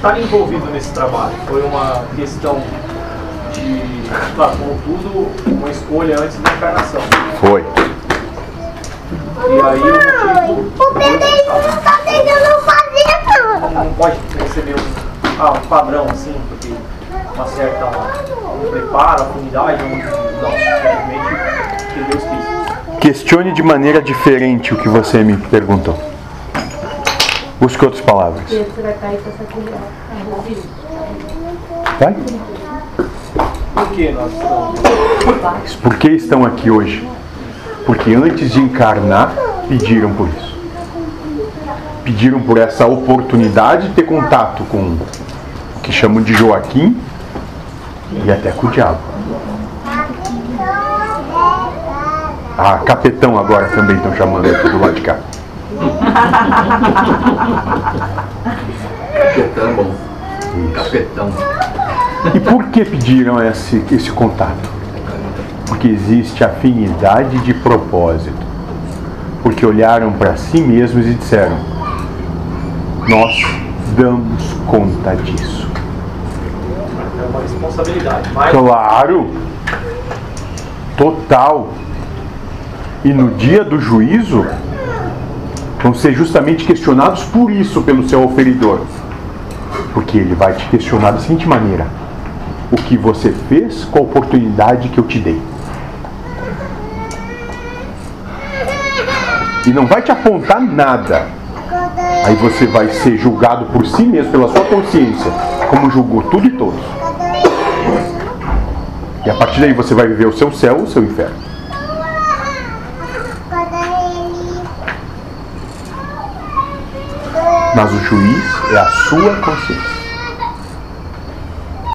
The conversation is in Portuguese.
estar envolvido nesse trabalho? Foi uma questão de, claro, como tudo, uma escolha antes da encarnação. Foi. E aí o motivo. O Pedrinho não tá tentando fazer nada. Não pode receber um, ah, um padrão assim, porque uma certa um preparo, afinidade, não, não, simplesmente que Deus quis. Questione de maneira diferente o que você me perguntou. Busque outras palavras. Vai? Por que nós estamos. Por que estão aqui hoje? Porque antes de encarnar, pediram por isso. Pediram por essa oportunidade de ter contato com o que chamam de Joaquim e até com o diabo. Ah, capetão agora também estão chamando aqui do lado de cá. Capetão, bom. Capetão. E por que pediram esse, esse contato? Porque existe afinidade de propósito. Porque olharam para si mesmos e disseram: Nós damos conta disso. É uma responsabilidade. Mas Claro! Total! E no dia do juízo, vão ser justamente questionados por isso pelo seu oferidor. Porque ele vai te questionar da seguinte maneira: O que você fez com a oportunidade que eu te dei? E não vai te apontar nada. Aí você vai ser julgado por si mesmo, pela sua consciência, como julgou tudo e todos. E a partir daí você vai viver o seu céu o seu inferno. Mas o juiz é a sua consciência.